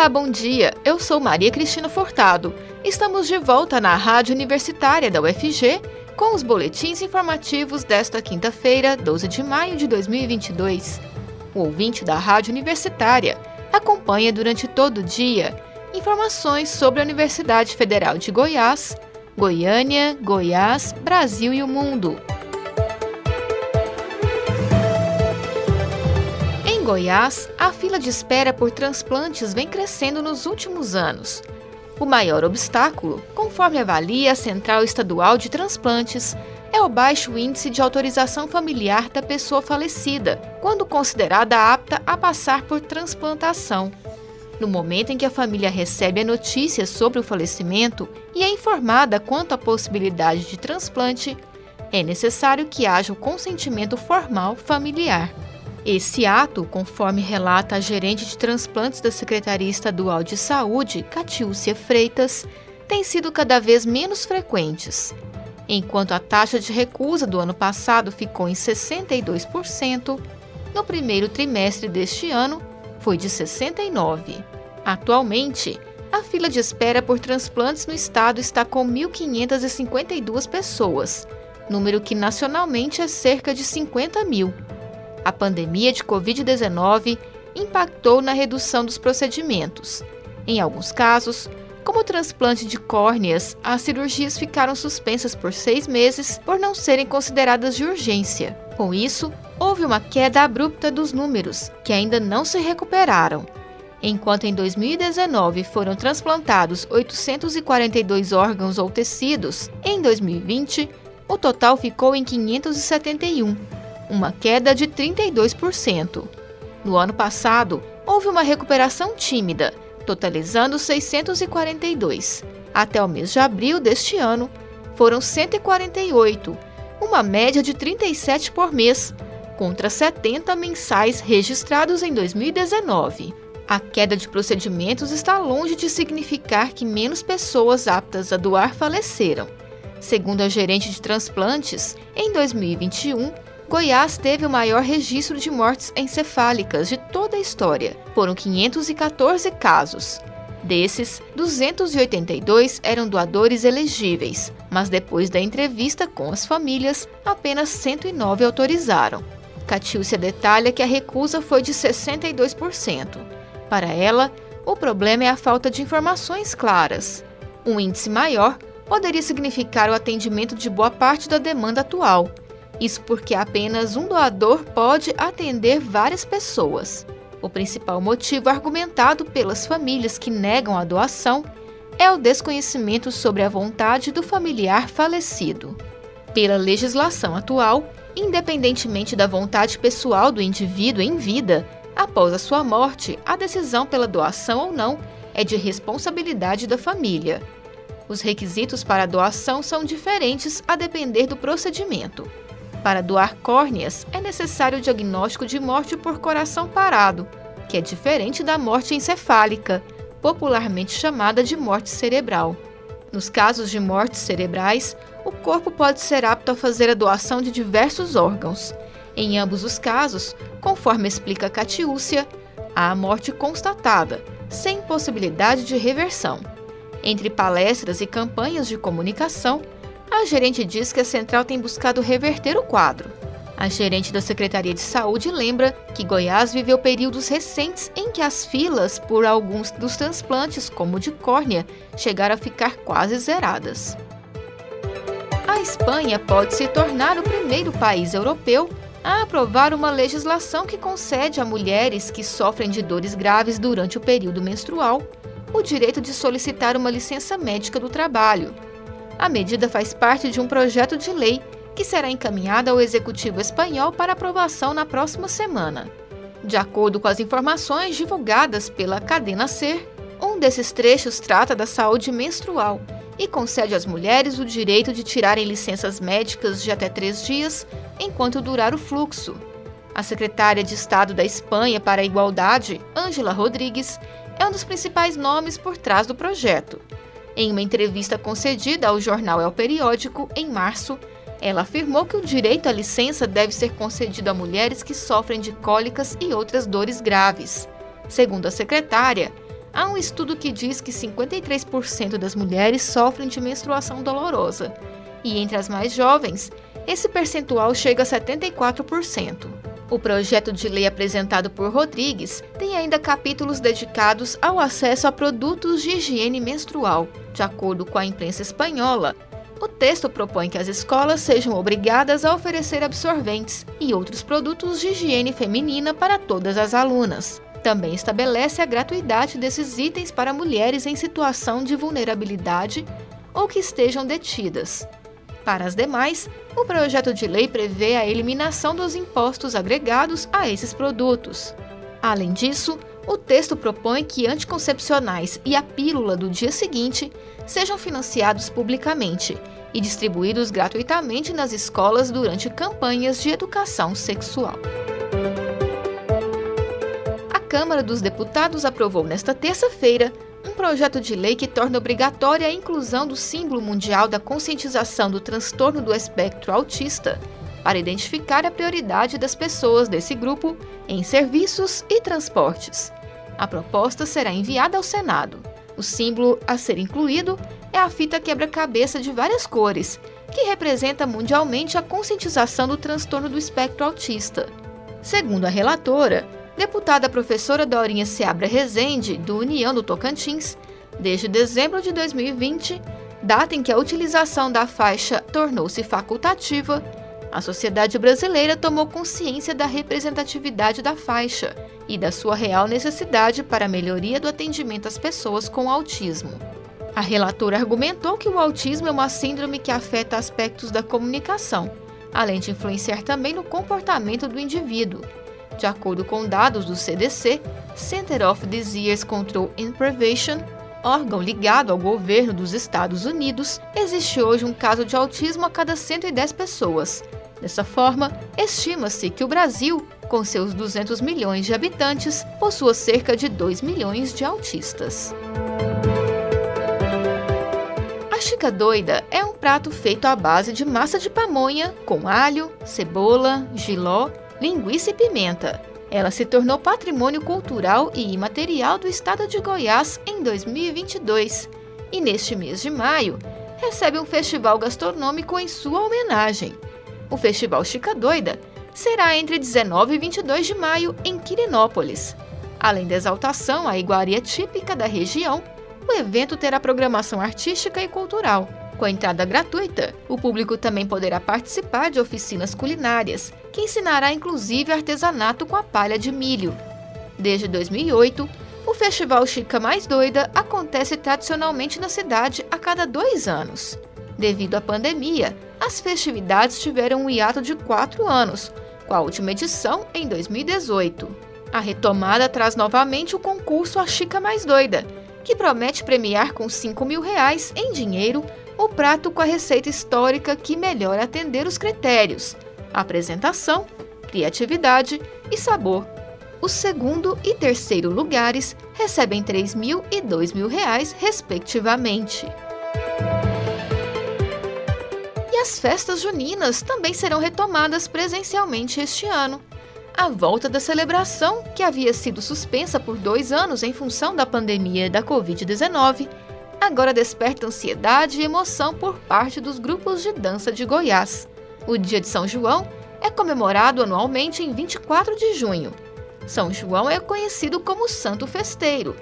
Olá, bom dia. Eu sou Maria Cristina Furtado. Estamos de volta na Rádio Universitária da UFG com os boletins informativos desta quinta-feira, 12 de maio de 2022. O ouvinte da Rádio Universitária acompanha durante todo o dia informações sobre a Universidade Federal de Goiás, Goiânia, Goiás, Brasil e o mundo. Goiás, a fila de espera por transplantes vem crescendo nos últimos anos. O maior obstáculo, conforme avalia a Central Estadual de Transplantes, é o baixo índice de autorização familiar da pessoa falecida, quando considerada apta a passar por transplantação. No momento em que a família recebe a notícia sobre o falecimento e é informada quanto à possibilidade de transplante, é necessário que haja o consentimento formal familiar. Esse ato, conforme relata a gerente de transplantes da Secretaria Estadual de Saúde, Catiúcia Freitas, tem sido cada vez menos frequentes. Enquanto a taxa de recusa do ano passado ficou em 62%, no primeiro trimestre deste ano foi de 69%. Atualmente, a fila de espera por transplantes no estado está com 1.552 pessoas, número que nacionalmente é cerca de 50 mil. A pandemia de Covid-19 impactou na redução dos procedimentos. Em alguns casos, como o transplante de córneas, as cirurgias ficaram suspensas por seis meses por não serem consideradas de urgência. Com isso, houve uma queda abrupta dos números, que ainda não se recuperaram. Enquanto em 2019 foram transplantados 842 órgãos ou tecidos, em 2020 o total ficou em 571 uma queda de 32%. No ano passado, houve uma recuperação tímida, totalizando 642. Até o mês de abril deste ano, foram 148, uma média de 37 por mês, contra 70 mensais registrados em 2019. A queda de procedimentos está longe de significar que menos pessoas aptas a doar faleceram. Segundo a gerente de transplantes, em 2021, Goiás teve o maior registro de mortes encefálicas de toda a história. Foram 514 casos. Desses, 282 eram doadores elegíveis, mas depois da entrevista com as famílias, apenas 109 autorizaram. Catiúcia detalha que a recusa foi de 62%. Para ela, o problema é a falta de informações claras. Um índice maior poderia significar o atendimento de boa parte da demanda atual, isso porque apenas um doador pode atender várias pessoas. O principal motivo argumentado pelas famílias que negam a doação é o desconhecimento sobre a vontade do familiar falecido. Pela legislação atual, independentemente da vontade pessoal do indivíduo em vida, após a sua morte, a decisão pela doação ou não é de responsabilidade da família. Os requisitos para a doação são diferentes a depender do procedimento. Para doar córneas, é necessário o diagnóstico de morte por coração parado, que é diferente da morte encefálica, popularmente chamada de morte cerebral. Nos casos de mortes cerebrais, o corpo pode ser apto a fazer a doação de diversos órgãos. Em ambos os casos, conforme explica Catiúcia, há a morte constatada, sem possibilidade de reversão. Entre palestras e campanhas de comunicação, a gerente diz que a central tem buscado reverter o quadro. A gerente da Secretaria de Saúde lembra que Goiás viveu períodos recentes em que as filas por alguns dos transplantes, como o de córnea, chegaram a ficar quase zeradas. A Espanha pode se tornar o primeiro país europeu a aprovar uma legislação que concede a mulheres que sofrem de dores graves durante o período menstrual o direito de solicitar uma licença médica do trabalho, a medida faz parte de um projeto de lei que será encaminhado ao Executivo espanhol para aprovação na próxima semana. De acordo com as informações divulgadas pela Cadena Ser, um desses trechos trata da saúde menstrual e concede às mulheres o direito de tirarem licenças médicas de até três dias enquanto durar o fluxo. A secretária de Estado da Espanha para a Igualdade, Ângela Rodrigues, é um dos principais nomes por trás do projeto. Em uma entrevista concedida ao jornal El Periódico, em março, ela afirmou que o direito à licença deve ser concedido a mulheres que sofrem de cólicas e outras dores graves. Segundo a secretária, há um estudo que diz que 53% das mulheres sofrem de menstruação dolorosa, e entre as mais jovens, esse percentual chega a 74%. O projeto de lei apresentado por Rodrigues tem ainda capítulos dedicados ao acesso a produtos de higiene menstrual. De acordo com a imprensa espanhola, o texto propõe que as escolas sejam obrigadas a oferecer absorventes e outros produtos de higiene feminina para todas as alunas. Também estabelece a gratuidade desses itens para mulheres em situação de vulnerabilidade ou que estejam detidas. Para as demais, o projeto de lei prevê a eliminação dos impostos agregados a esses produtos. Além disso, o texto propõe que anticoncepcionais e a pílula do dia seguinte sejam financiados publicamente e distribuídos gratuitamente nas escolas durante campanhas de educação sexual. A Câmara dos Deputados aprovou nesta terça-feira um projeto de lei que torna obrigatória a inclusão do símbolo mundial da conscientização do transtorno do espectro autista para identificar a prioridade das pessoas desse grupo em serviços e transportes. A proposta será enviada ao Senado. O símbolo a ser incluído é a fita quebra-cabeça de várias cores, que representa mundialmente a conscientização do transtorno do espectro autista. Segundo a relatora, deputada professora Dorinha Seabra Rezende, do União do Tocantins, desde dezembro de 2020, data em que a utilização da faixa tornou-se facultativa, a sociedade brasileira tomou consciência da representatividade da faixa e da sua real necessidade para a melhoria do atendimento às pessoas com autismo. A relatora argumentou que o autismo é uma síndrome que afeta aspectos da comunicação, além de influenciar também no comportamento do indivíduo. De acordo com dados do CDC, Center of Disease Control and Prevention, órgão ligado ao governo dos Estados Unidos, existe hoje um caso de autismo a cada 110 pessoas, Dessa forma, estima-se que o Brasil, com seus 200 milhões de habitantes, possua cerca de 2 milhões de autistas. A chica doida é um prato feito à base de massa de pamonha com alho, cebola, giló, linguiça e pimenta. Ela se tornou patrimônio cultural e imaterial do estado de Goiás em 2022 e, neste mês de maio, recebe um festival gastronômico em sua homenagem. O Festival Chica Doida será entre 19 e 22 de maio em Quirinópolis. Além da exaltação à iguaria típica da região, o evento terá programação artística e cultural. Com entrada gratuita, o público também poderá participar de oficinas culinárias, que ensinará inclusive artesanato com a palha de milho. Desde 2008, o Festival Chica Mais Doida acontece tradicionalmente na cidade a cada dois anos. Devido à pandemia, as festividades tiveram um hiato de quatro anos, com a última edição em 2018. A retomada traz novamente o concurso A Chica Mais Doida, que promete premiar com 5 mil reais em dinheiro o prato com a receita histórica que melhor atender os critérios: apresentação, criatividade e sabor. O segundo e terceiro lugares recebem 3 mil e 2 mil reais, respectivamente as festas juninas também serão retomadas presencialmente este ano. A volta da celebração, que havia sido suspensa por dois anos em função da pandemia da Covid-19, agora desperta ansiedade e emoção por parte dos grupos de dança de Goiás. O Dia de São João é comemorado anualmente em 24 de junho. São João é conhecido como Santo Festeiro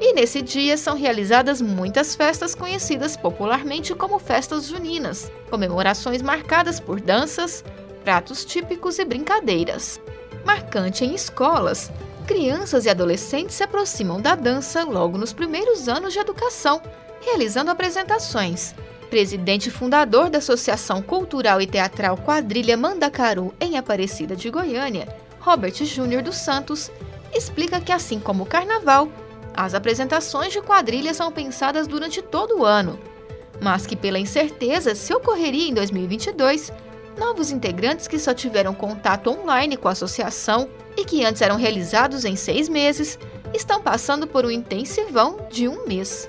e nesse dia são realizadas muitas festas conhecidas popularmente como festas juninas, comemorações marcadas por danças, pratos típicos e brincadeiras. Marcante em escolas, crianças e adolescentes se aproximam da dança logo nos primeiros anos de educação, realizando apresentações. Presidente fundador da Associação Cultural e Teatral Quadrilha Mandacaru em Aparecida de Goiânia, Robert Júnior dos Santos, explica que assim como o carnaval, as apresentações de quadrilha são pensadas durante todo o ano, mas que, pela incerteza se ocorreria em 2022, novos integrantes que só tiveram contato online com a associação e que antes eram realizados em seis meses estão passando por um intensivão de um mês.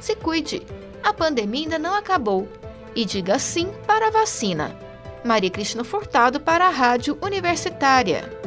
Se cuide, a pandemia ainda não acabou. E diga sim para a vacina. Maria Cristina Furtado para a Rádio Universitária.